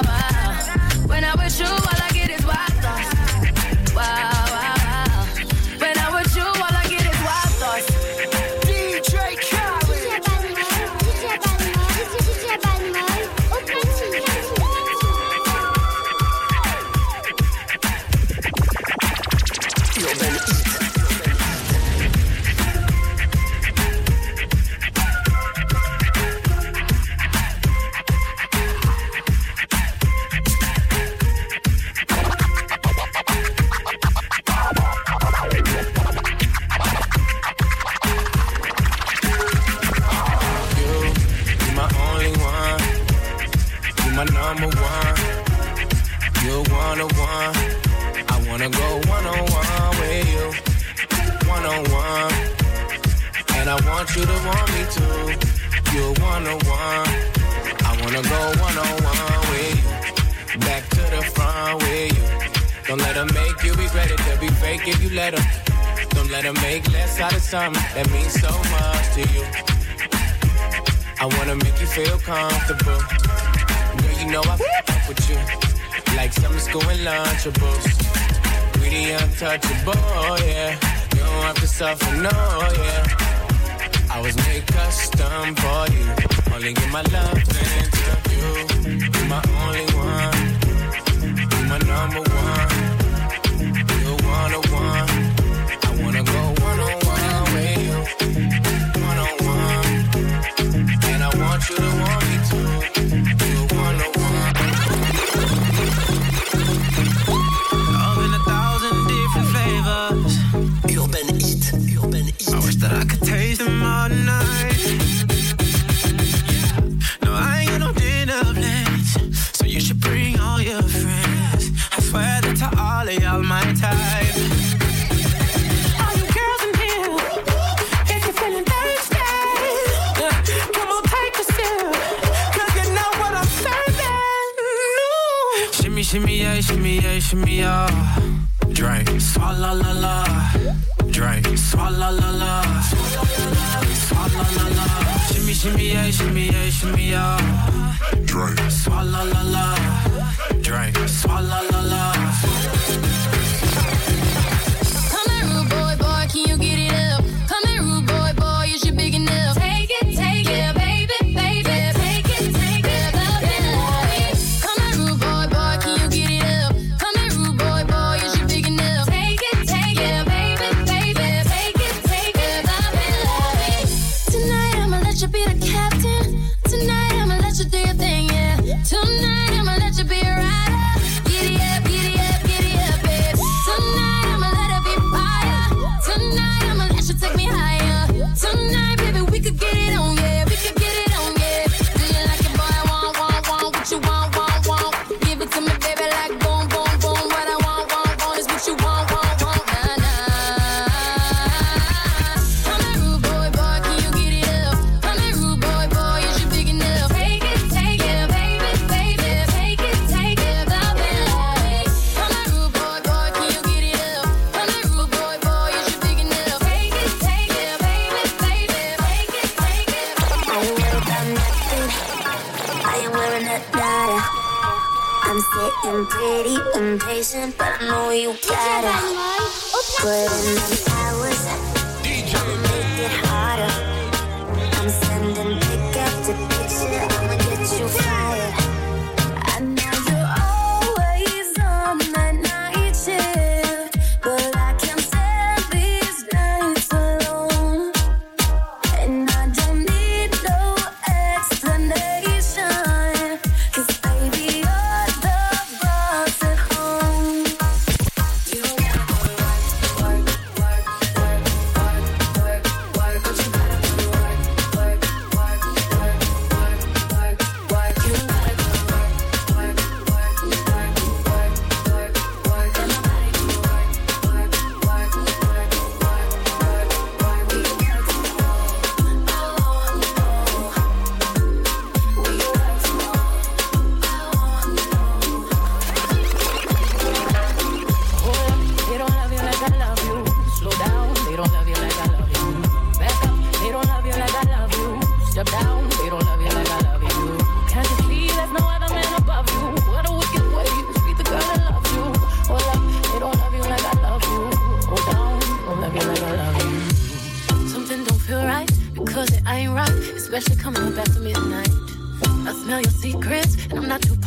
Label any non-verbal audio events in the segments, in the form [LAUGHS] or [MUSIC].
Let them make less out of something that means so much to you. I wanna make you feel comfortable. Girl, you know I fuck with you. Like summer school and lunchables. We the untouchable, yeah. You don't have to suffer, no, yeah. I was made custom for you. Only give my love into you. You're my only one. You're my number one. You're one on one wanna go one on one with you. Shimmy yeah, shimmy yeah. Drink, swalla la la. Drink, swalla la la. Swalla la la. Shimmy shimmy yeah, shimmy yeah, shimmy yeah. Drink, swalla la la. Drink, swalla la la. Come here, rude boy, boy, can you get it up? I'm pretty impatient, but I know you gotta put in them hours.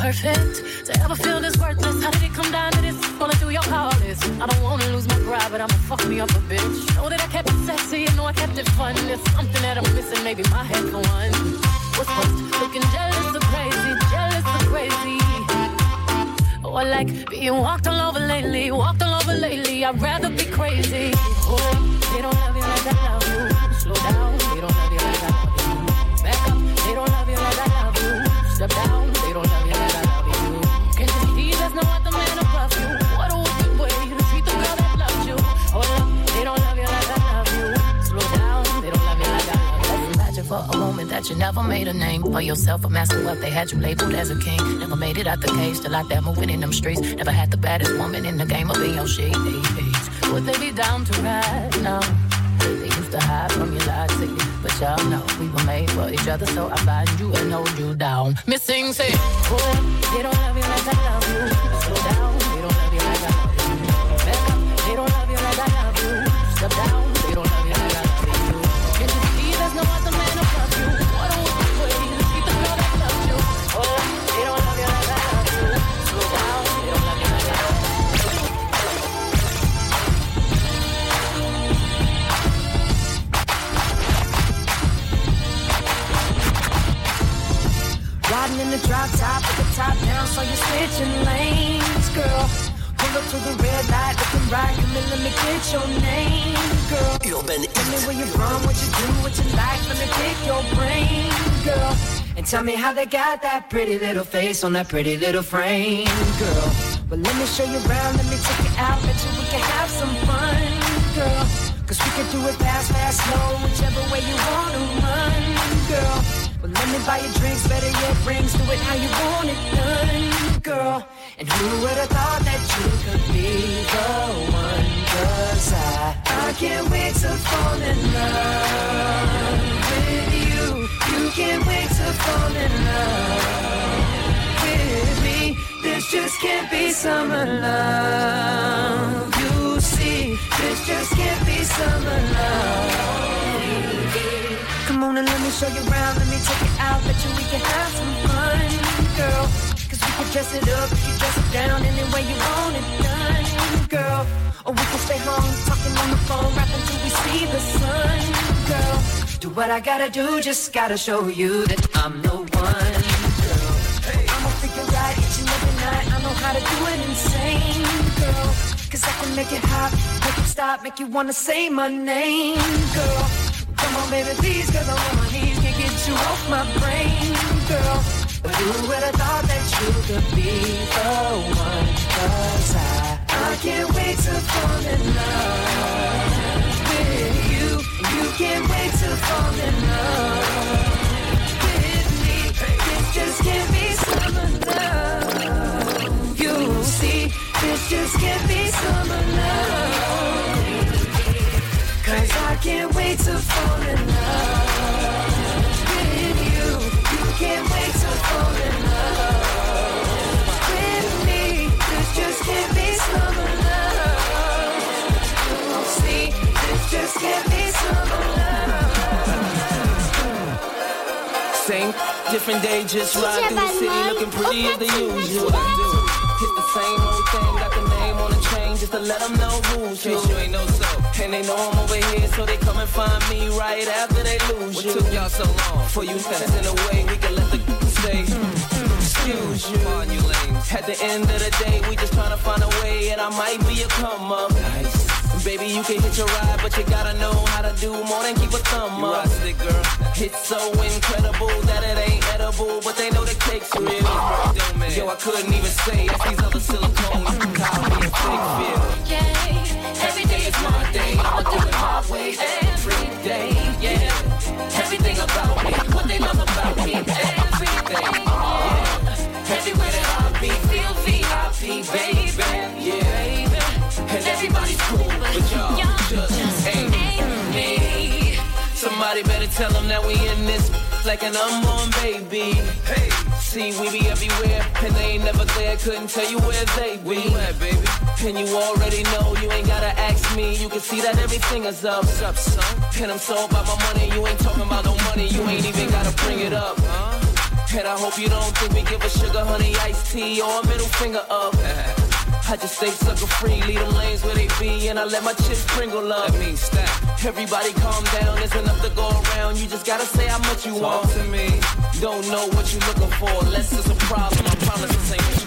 Perfect to ever feel this worthless. How did it come down to this? Falling through your call list. I don't wanna lose my pride, but I'ma fuck me up a bitch. Know that I kept it sexy, know I kept it fun. There's something that I'm missing, maybe my head for one. What's first? Looking jealous or crazy, jealous or crazy. Oh, I like being walked all over lately, walked all over lately. I'd rather be crazy. Oh, they don't love you like I love you. Slow down, that you never made a name for yourself, a master what they had you labeled as a king. Never made it out the cage, still out there moving in them streets. Never had the baddest woman in the game of being your shades. Would they be down to ride now? They used to hide from your lied to. But y'all know we were made for each other, so I find you and hold you down. Missing say, they don't love you like I love you. Slow down, Riding in the drop top with the top down, so you're switching lanes, girl. Pull up to the red light, looking right, come in, let me get your name, girl. Tell me where you're from, what you do, what you like, let me pick your brain, girl. And tell me how they got that pretty little face on that pretty little frame, girl. Well, let me show you around, let me take you out, bet you we can have some fun, girl. Cause we can do it fast, fast, slow, whichever way you wanna run, girl. Let me buy you drinks, better yet rings. Do it how you want it done, girl. And who would have thought that you could be the one? Cause I, I can't wait to fall in love with you. You can't wait to fall in love with me. This just can't be summer love. You see, this just can't be summer love. On and let me show you around. Let me take it out. Bet you we can have some fun, girl. Cause we can dress it up, you dress it down any way you want it done, girl. Or we can stay home, talking on the phone, rapping till we see the sun, girl. Do what I gotta do, just gotta show you that I'm the one, girl. I'ma figure out each and every night, I know how to do it insane, girl. Cause I can make it hot, make it stop, make you wanna say my name, girl. Come on, baby, please, cause I'm on my knees, can't get you off my brain, girl. But who would have thought that you could be the one? Cause I, I can't wait to fall in love with you. You can't wait to fall in love with me. This just can't be summer love. Can't wait to fall in love with you. You can't wait to fall in love with me. This just can't be summer love. You see, this just can't be summer love. Same, different day, just ride through the city looking pretty as the usual. What I do? Hit the same old thing, just to let them know who's you. you ain't know so. And they know I'm over here, so they come and find me right after they lose what you. What took y'all so long? For you fast in a way, we can let the [LAUGHS] say. Mm, mm, excuse you. On you. At the end of the day, we just tryna find a way, and I might be a come up. Nice. Baby, you can hit your ride, but you gotta know how to do more than keep a thumb you up. Stick, girl. It's so incredible that it ain't edible, but they know the cake's real. Yo, I couldn't even say that's these other silicone copy and fake feel. Yeah, every day is my day. I'ma do it my way every day. Yeah, everything Somebody better tell them that we in this like an unborn baby. Hey, see, we be everywhere, and they ain't never there. Couldn't tell you where they be. Where you at, baby? And you already know, you ain't gotta ask me. You can see that everything is up. What's up, son? And I'm so about my money, you ain't talking about no money. You ain't even gotta bring it up. Huh? And I hope you don't think we give a sugar honey iced tea or a middle finger up. [LAUGHS] I just stay sucker free, leave them lanes where they be, and I let my chips sprinkle up. That means stack. Everybody calm down, there's enough to go around. You just gotta say how much you Talk want to me. Don't know what you're looking for, unless it's a problem. I promise this ain't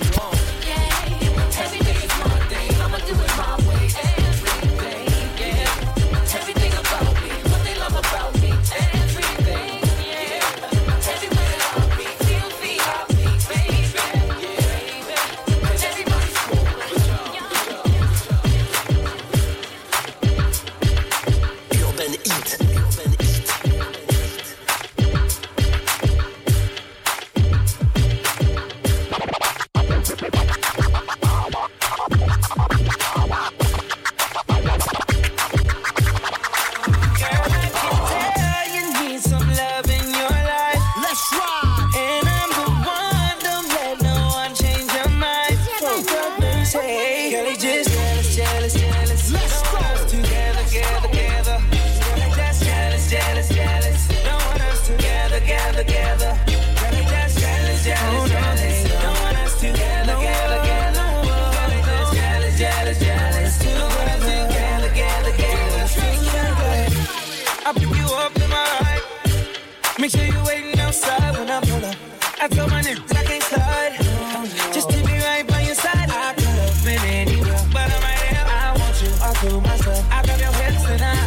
I grab your and I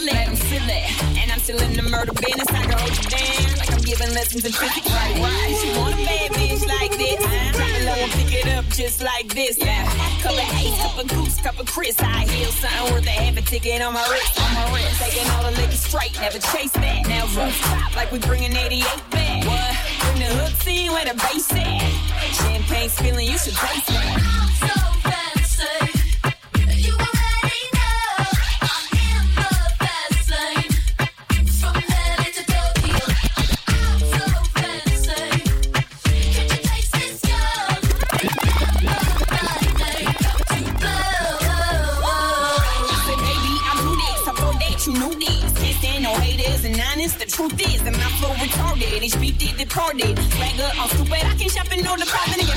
silly. Let them silly. And I'm still in the murder business. I can hold you down like I'm giving lessons in physics. Right, why? She want a bad bitch like this. Drop it low and pick it up just like this. Yeah. Cup of ace, cup of goose, cup of Chris. I heal something worth a half a ticket on my wrist. On my wrist. Taking all the liquor straight. Never chase that. Never stop, like we bringing 88 back. What? Bring the hook scene where the bass at. Champagne spilling, you should taste that. the. Swagger I can shop in all the problem.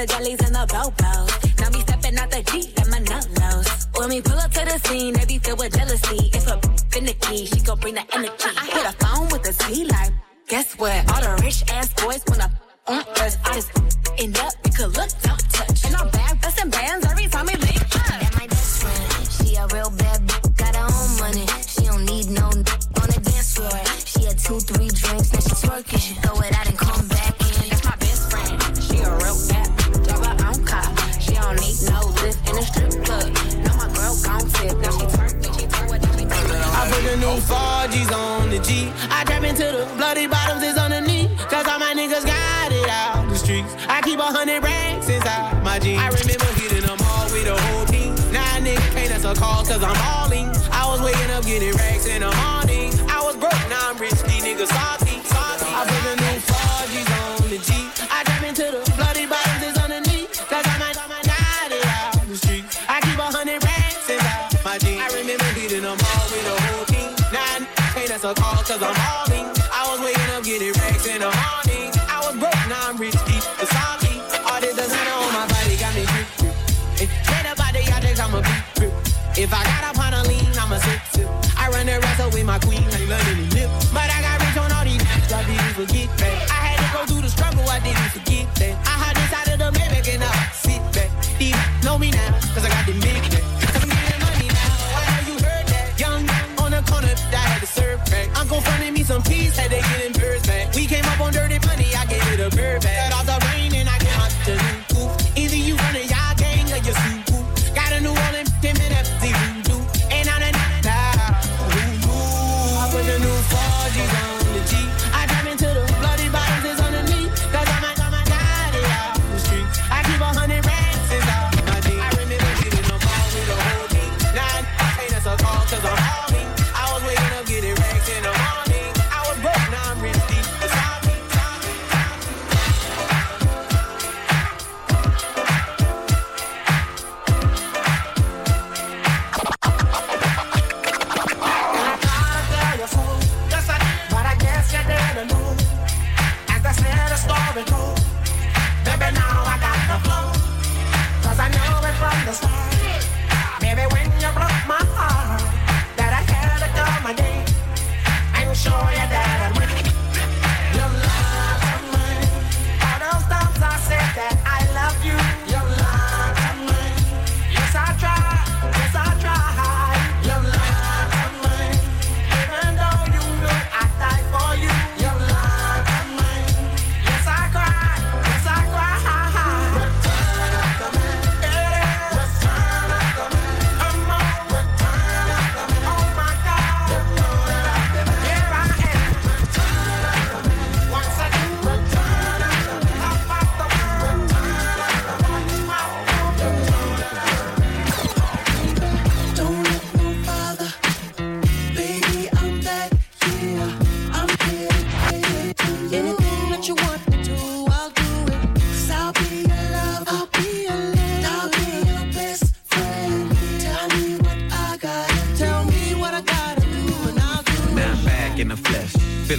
the jellies and the bobos. Now me stepping out the Jeep got my nullos. When we pull up to the scene, they be filled with jealousy. If a finicky, she gon' bring the energy. I hit a phone with a Z like, guess what? All the rich ass boys wanna on us. I just end up, you could look, don't touch. And I'm back, bustin' bands jeans. I remember hitting them all with a whole team. Now nah, nigga can't answer calls cause I'm all in. I was waking up getting racks in the morning. I was broke, now I'm rich, these niggas salty, salty. I put the new 4G's on the G. I drive into the bloody bottles underneath. Cause I might, I might out the street. I keep a hundred racks in my jeans. I remember hitting them all with a whole team. Now nah, can't answer calls cause I'm all in.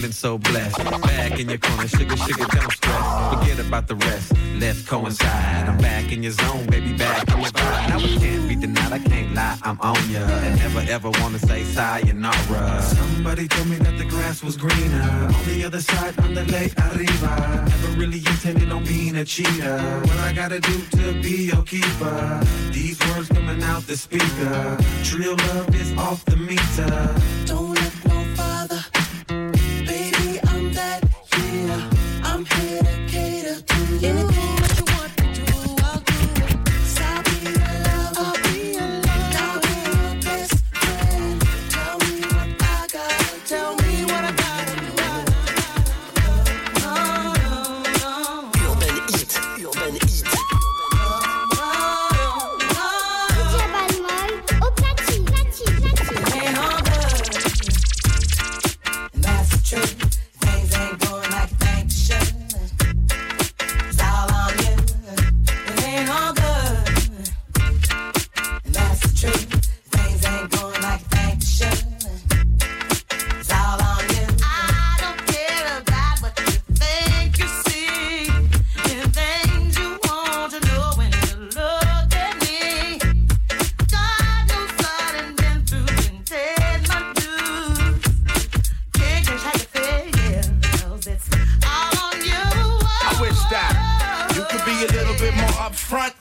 Feeling so blessed. Back in your corner, sugar, sugar, don't stress. Forget about the rest, let's coincide. I'm back in your zone, baby, back in your vibe. Now it can't be denied, I can't lie, I'm on ya. And never ever wanna say sayonara. Somebody told me that the grass was greener on the other side, on the lake arriba. Never really intended on being a cheater. What I gotta do to be your keeper? These words coming out the speaker. Trill love is off the meter. Don't upfront.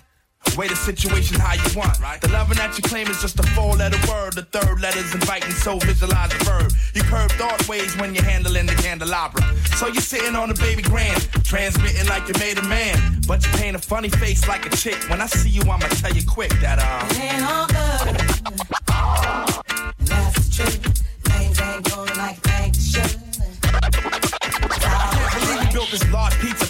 Way the situation how you want, right? The loving that you claim is just a four-letter word. The third letter's inviting, so visualize the verb. You curve thought ways when you're handling the candelabra. So you're sitting on a baby grand, transmitting like you made a man. But you paint a funny face like a chick. When I see you, I'ma tell you quick that uh. It ain't all good. That's the truth. Things ain't going like you they should. Can't believe we built this large pizza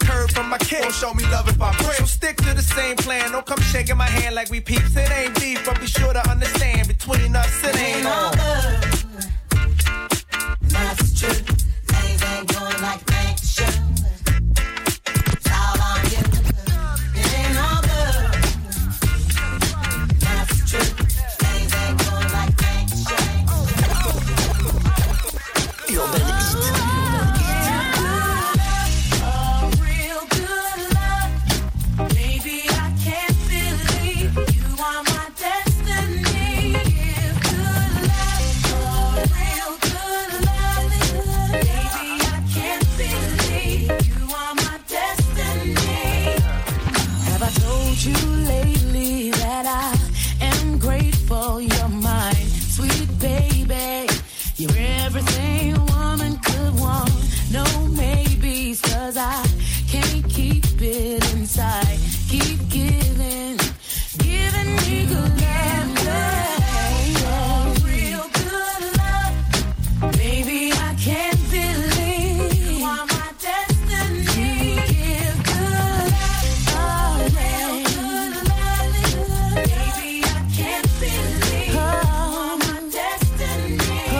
curve from my kid. Don't show me love if I break. So stick to the same plan. Don't come shaking my hand like we peeps. It ain't beef, but be sure to understand between us it ain't on. That's the truth. Things ain't going like